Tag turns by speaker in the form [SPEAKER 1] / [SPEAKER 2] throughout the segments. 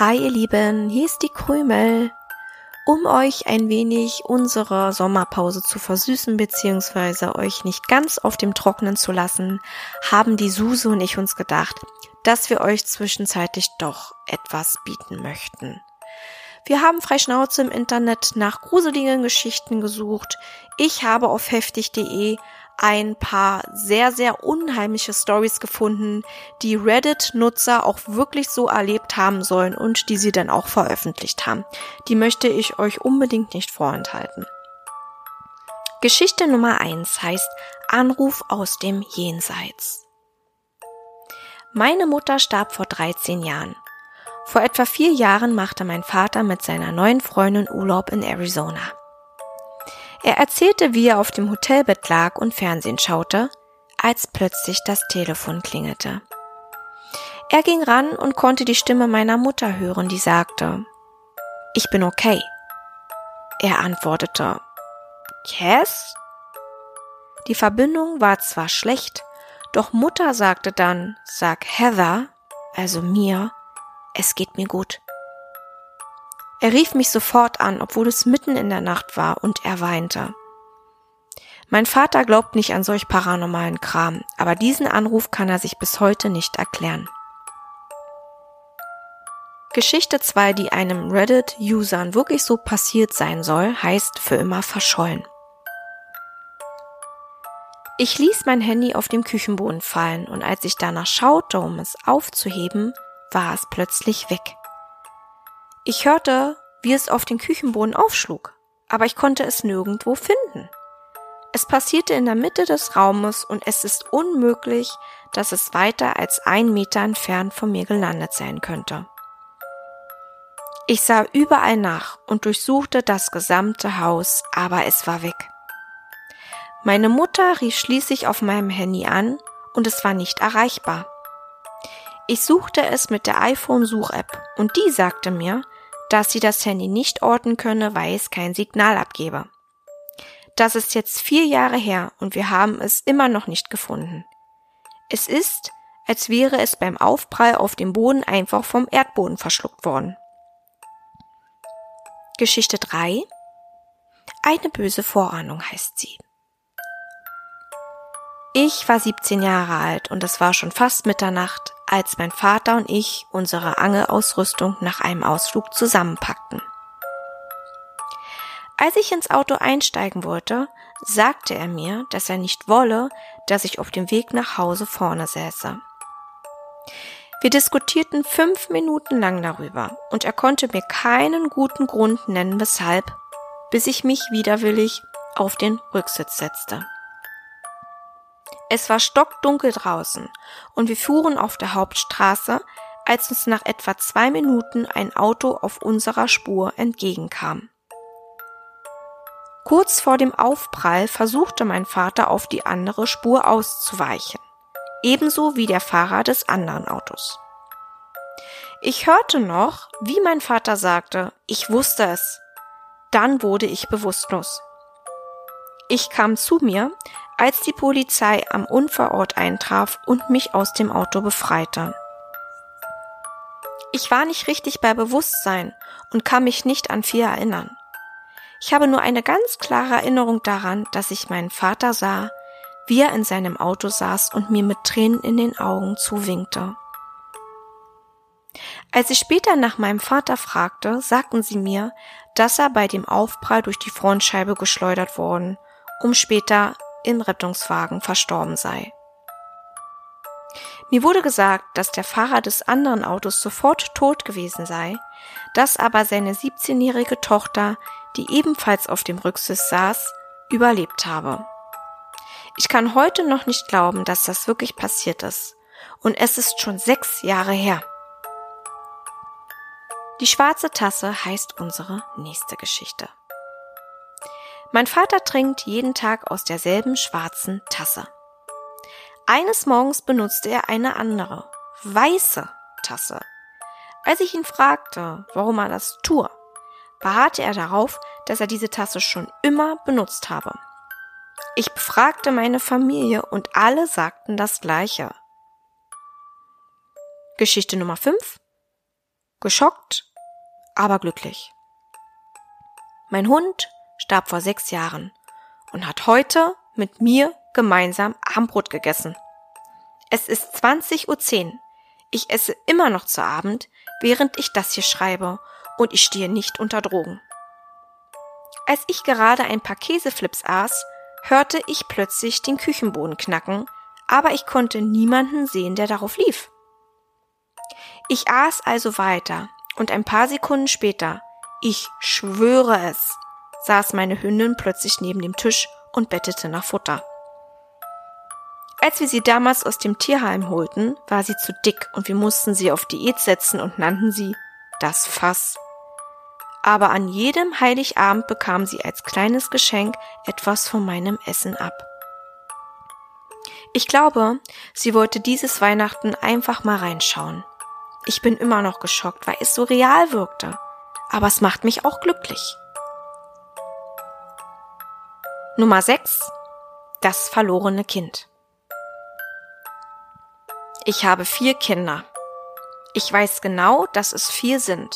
[SPEAKER 1] Hi ihr Lieben, hier ist die Krümel. Um euch ein wenig unsere Sommerpause zu versüßen bzw. euch nicht ganz auf dem Trocknen zu lassen, haben die Suse und ich uns gedacht, dass wir euch zwischenzeitlich doch etwas bieten möchten. Wir haben frei Schnauze im Internet nach gruseligen Geschichten gesucht. Ich habe auf heftig.de ein paar sehr, sehr unheimliche Stories gefunden, die Reddit-Nutzer auch wirklich so erlebt haben sollen und die sie dann auch veröffentlicht haben. Die möchte ich euch unbedingt nicht vorenthalten. Geschichte Nummer eins heißt Anruf aus dem Jenseits. Meine Mutter starb vor 13 Jahren. Vor etwa vier Jahren machte mein Vater mit seiner neuen Freundin Urlaub in Arizona. Er erzählte, wie er auf dem Hotelbett lag und Fernsehen schaute, als plötzlich das Telefon klingelte. Er ging ran und konnte die Stimme meiner Mutter hören, die sagte, ich bin okay. Er antwortete, Yes? Die Verbindung war zwar schlecht, doch Mutter sagte dann, sag Heather, also mir, es geht mir gut. Er rief mich sofort an, obwohl es mitten in der Nacht war, und er weinte. Mein Vater glaubt nicht an solch paranormalen Kram, aber diesen Anruf kann er sich bis heute nicht erklären. Geschichte 2, die einem Reddit-Usern wirklich so passiert sein soll, heißt für immer verschollen. Ich ließ mein Handy auf dem Küchenboden fallen und als ich danach schaute, um es aufzuheben, war es plötzlich weg. Ich hörte, wie es auf den Küchenboden aufschlug, aber ich konnte es nirgendwo finden. Es passierte in der Mitte des Raumes und es ist unmöglich, dass es weiter als ein Meter entfernt von mir gelandet sein könnte. Ich sah überall nach und durchsuchte das gesamte Haus, aber es war weg. Meine Mutter rief schließlich auf meinem Handy an und es war nicht erreichbar. Ich suchte es mit der iPhone-Such-App und die sagte mir, dass sie das Handy nicht orten könne, weil es kein Signal abgebe. Das ist jetzt vier Jahre her und wir haben es immer noch nicht gefunden. Es ist, als wäre es beim Aufprall auf dem Boden einfach vom Erdboden verschluckt worden. Geschichte 3 Eine böse Vorahnung heißt sie. Ich war 17 Jahre alt und es war schon fast Mitternacht, als mein Vater und ich unsere Angelausrüstung nach einem Ausflug zusammenpackten. Als ich ins Auto einsteigen wollte, sagte er mir, dass er nicht wolle, dass ich auf dem Weg nach Hause vorne säße. Wir diskutierten fünf Minuten lang darüber und er konnte mir keinen guten Grund nennen, weshalb, bis ich mich widerwillig auf den Rücksitz setzte. Es war stockdunkel draußen und wir fuhren auf der Hauptstraße, als uns nach etwa zwei Minuten ein Auto auf unserer Spur entgegenkam. Kurz vor dem Aufprall versuchte mein Vater auf die andere Spur auszuweichen, ebenso wie der Fahrer des anderen Autos. Ich hörte noch, wie mein Vater sagte, ich wusste es. Dann wurde ich bewusstlos. Ich kam zu mir, als die Polizei am Unfallort eintraf und mich aus dem Auto befreite. Ich war nicht richtig bei Bewusstsein und kann mich nicht an viel erinnern. Ich habe nur eine ganz klare Erinnerung daran, dass ich meinen Vater sah, wie er in seinem Auto saß und mir mit Tränen in den Augen zuwinkte. Als ich später nach meinem Vater fragte, sagten sie mir, dass er bei dem Aufprall durch die Frontscheibe geschleudert worden, um später im Rettungswagen verstorben sei. Mir wurde gesagt, dass der Fahrer des anderen Autos sofort tot gewesen sei, dass aber seine 17-jährige Tochter, die ebenfalls auf dem Rücksitz saß, überlebt habe. Ich kann heute noch nicht glauben, dass das wirklich passiert ist. Und es ist schon sechs Jahre her. Die schwarze Tasse heißt unsere nächste Geschichte. Mein Vater trinkt jeden Tag aus derselben schwarzen Tasse. Eines Morgens benutzte er eine andere, weiße Tasse. Als ich ihn fragte, warum er das tue, beharrte er darauf, dass er diese Tasse schon immer benutzt habe. Ich befragte meine Familie und alle sagten das Gleiche. Geschichte Nummer 5. Geschockt, aber glücklich. Mein Hund starb vor sechs Jahren und hat heute mit mir gemeinsam Abendbrot gegessen. Es ist 20.10 Uhr. Ich esse immer noch zu Abend, während ich das hier schreibe und ich stehe nicht unter Drogen. Als ich gerade ein paar Käseflips aß, hörte ich plötzlich den Küchenboden knacken, aber ich konnte niemanden sehen, der darauf lief. Ich aß also weiter und ein paar Sekunden später, ich schwöre es, saß meine Hündin plötzlich neben dem Tisch und bettete nach Futter. Als wir sie damals aus dem Tierheim holten, war sie zu dick und wir mussten sie auf Diät setzen und nannten sie das Fass. Aber an jedem Heiligabend bekam sie als kleines Geschenk etwas von meinem Essen ab. Ich glaube, sie wollte dieses Weihnachten einfach mal reinschauen. Ich bin immer noch geschockt, weil es so real wirkte. Aber es macht mich auch glücklich. Nummer 6. Das verlorene Kind. Ich habe vier Kinder. Ich weiß genau, dass es vier sind.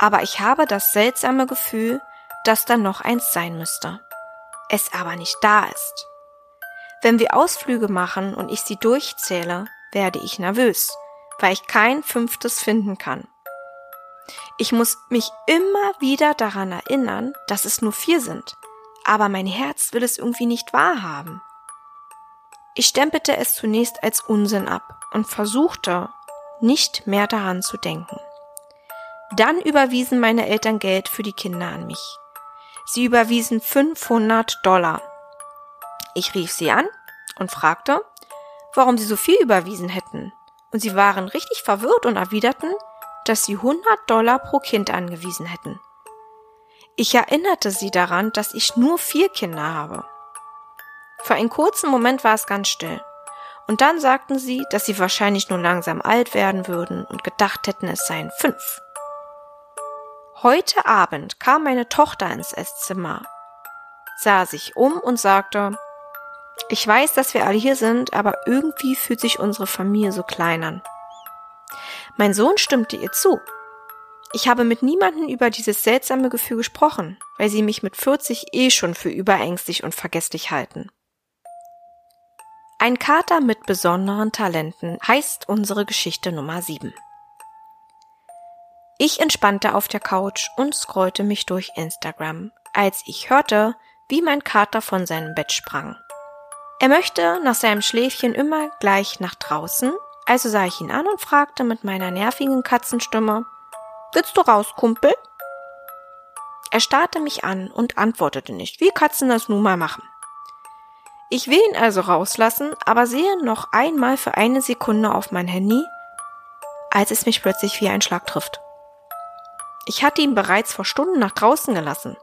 [SPEAKER 1] Aber ich habe das seltsame Gefühl, dass da noch eins sein müsste. Es aber nicht da ist. Wenn wir Ausflüge machen und ich sie durchzähle, werde ich nervös, weil ich kein fünftes finden kann. Ich muss mich immer wieder daran erinnern, dass es nur vier sind, aber mein Herz will es irgendwie nicht wahrhaben. Ich stempelte es zunächst als Unsinn ab und versuchte, nicht mehr daran zu denken. Dann überwiesen meine Eltern Geld für die Kinder an mich. Sie überwiesen 500 Dollar. Ich rief sie an und fragte, warum sie so viel überwiesen hätten. Und sie waren richtig verwirrt und erwiderten, dass sie 100 Dollar pro Kind angewiesen hätten. Ich erinnerte sie daran, dass ich nur vier Kinder habe. Für einen kurzen Moment war es ganz still. Und dann sagten sie, dass sie wahrscheinlich nur langsam alt werden würden und gedacht hätten, es seien fünf. Heute Abend kam meine Tochter ins Esszimmer, sah sich um und sagte, ich weiß, dass wir alle hier sind, aber irgendwie fühlt sich unsere Familie so klein an. Mein Sohn stimmte ihr zu. Ich habe mit niemandem über dieses seltsame Gefühl gesprochen, weil sie mich mit 40 eh schon für überängstlich und vergesslich halten. Ein Kater mit besonderen Talenten heißt unsere Geschichte Nummer 7. Ich entspannte auf der Couch und scrollte mich durch Instagram, als ich hörte, wie mein Kater von seinem Bett sprang. Er möchte nach seinem Schläfchen immer gleich nach draußen, also sah ich ihn an und fragte mit meiner nervigen Katzenstimme, Willst du raus, Kumpel? Er starrte mich an und antwortete nicht, wie Katzen das nun mal machen. Ich will ihn also rauslassen, aber sehe noch einmal für eine Sekunde auf mein Handy, als es mich plötzlich wie ein Schlag trifft. Ich hatte ihn bereits vor Stunden nach draußen gelassen.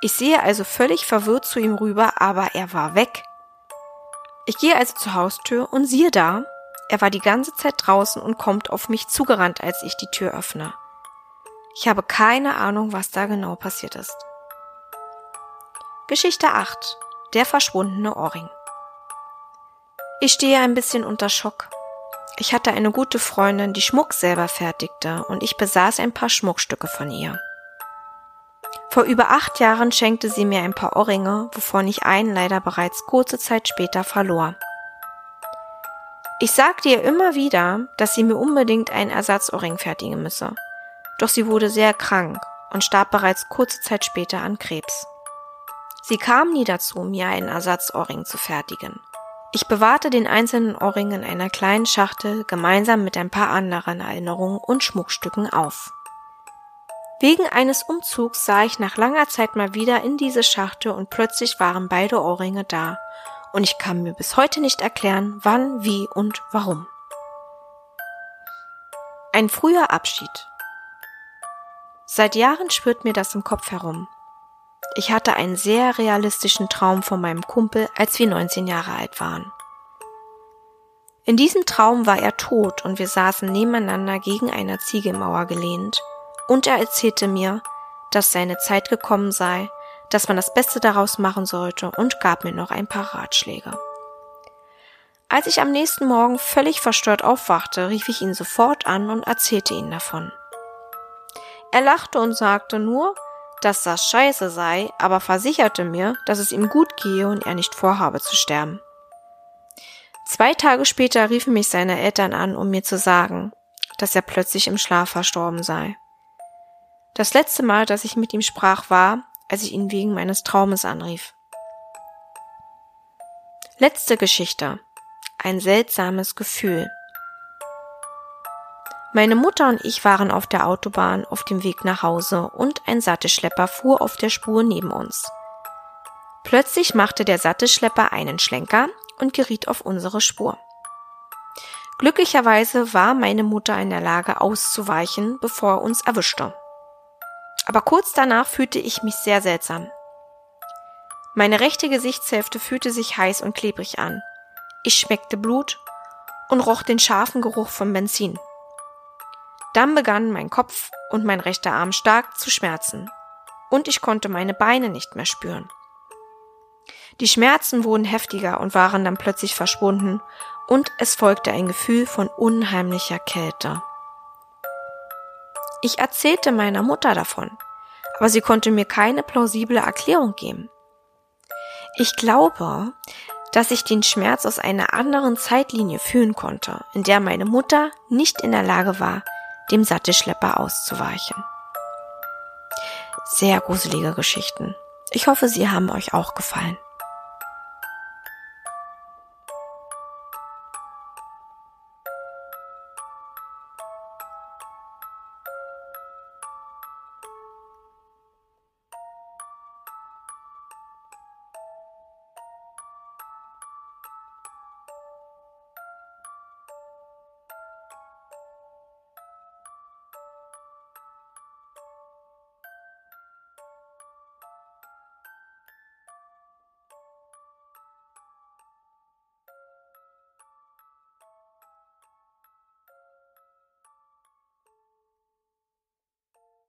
[SPEAKER 1] Ich sehe also völlig verwirrt zu ihm rüber, aber er war weg. Ich gehe also zur Haustür und siehe da, er war die ganze Zeit draußen und kommt auf mich zugerannt, als ich die Tür öffne. Ich habe keine Ahnung, was da genau passiert ist. Geschichte 8. Der verschwundene Ohrring. Ich stehe ein bisschen unter Schock. Ich hatte eine gute Freundin, die Schmuck selber fertigte, und ich besaß ein paar Schmuckstücke von ihr. Vor über acht Jahren schenkte sie mir ein paar Ohrringe, wovon ich einen leider bereits kurze Zeit später verlor. Ich sagte ihr immer wieder, dass sie mir unbedingt einen Ersatzohrring fertigen müsse. Doch sie wurde sehr krank und starb bereits kurze Zeit später an Krebs. Sie kam nie dazu, mir einen Ersatzohrring zu fertigen. Ich bewahrte den einzelnen Ohrring in einer kleinen Schachtel gemeinsam mit ein paar anderen Erinnerungen und Schmuckstücken auf. Wegen eines Umzugs sah ich nach langer Zeit mal wieder in diese Schachtel und plötzlich waren beide Ohrringe da und ich kann mir bis heute nicht erklären, wann, wie und warum. Ein früher Abschied. Seit Jahren spürt mir das im Kopf herum. Ich hatte einen sehr realistischen Traum von meinem Kumpel, als wir 19 Jahre alt waren. In diesem Traum war er tot und wir saßen nebeneinander gegen eine Ziegelmauer gelehnt, und er erzählte mir, dass seine Zeit gekommen sei, dass man das Beste daraus machen sollte und gab mir noch ein paar Ratschläge. Als ich am nächsten Morgen völlig verstört aufwachte, rief ich ihn sofort an und erzählte ihm davon. Er lachte und sagte nur, dass das scheiße sei, aber versicherte mir, dass es ihm gut gehe und er nicht vorhabe zu sterben. Zwei Tage später riefen mich seine Eltern an, um mir zu sagen, dass er plötzlich im Schlaf verstorben sei. Das letzte Mal, dass ich mit ihm sprach, war, als ich ihn wegen meines Traumes anrief. Letzte Geschichte. Ein seltsames Gefühl. Meine Mutter und ich waren auf der Autobahn auf dem Weg nach Hause und ein Sattelschlepper fuhr auf der Spur neben uns. Plötzlich machte der Sattelschlepper einen Schlenker und geriet auf unsere Spur. Glücklicherweise war meine Mutter in der Lage auszuweichen, bevor er uns erwischte. Aber kurz danach fühlte ich mich sehr seltsam. Meine rechte Gesichtshälfte fühlte sich heiß und klebrig an. Ich schmeckte Blut und roch den scharfen Geruch von Benzin. Dann begannen mein Kopf und mein rechter Arm stark zu schmerzen, und ich konnte meine Beine nicht mehr spüren. Die Schmerzen wurden heftiger und waren dann plötzlich verschwunden, und es folgte ein Gefühl von unheimlicher Kälte. Ich erzählte meiner Mutter davon, aber sie konnte mir keine plausible Erklärung geben. Ich glaube, dass ich den Schmerz aus einer anderen Zeitlinie fühlen konnte, in der meine Mutter nicht in der Lage war, dem Sattelschlepper auszuweichen. Sehr gruselige Geschichten. Ich hoffe, sie haben euch auch gefallen.